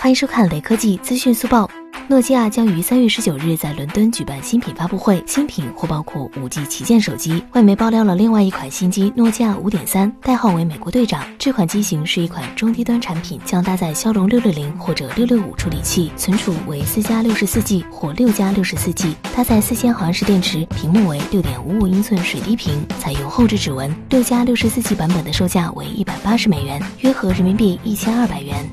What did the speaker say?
欢迎收看雷科技资讯速报。诺基亚将于三月十九日在伦敦举办新品发布会新品或包括五 g 旗舰手机外媒爆料了另外一款新机诺基亚五点三代号为美国队长这款机型是一款中低端产品将搭载骁龙六六零或者六六五处理器存储为四加六十四 g 或六加六十四 g 搭载四千毫安时电池屏幕为六点五五英寸水滴屏采用后置指纹六加六十四 g 版本的售价为一百八十美元约合人民币一千二百元。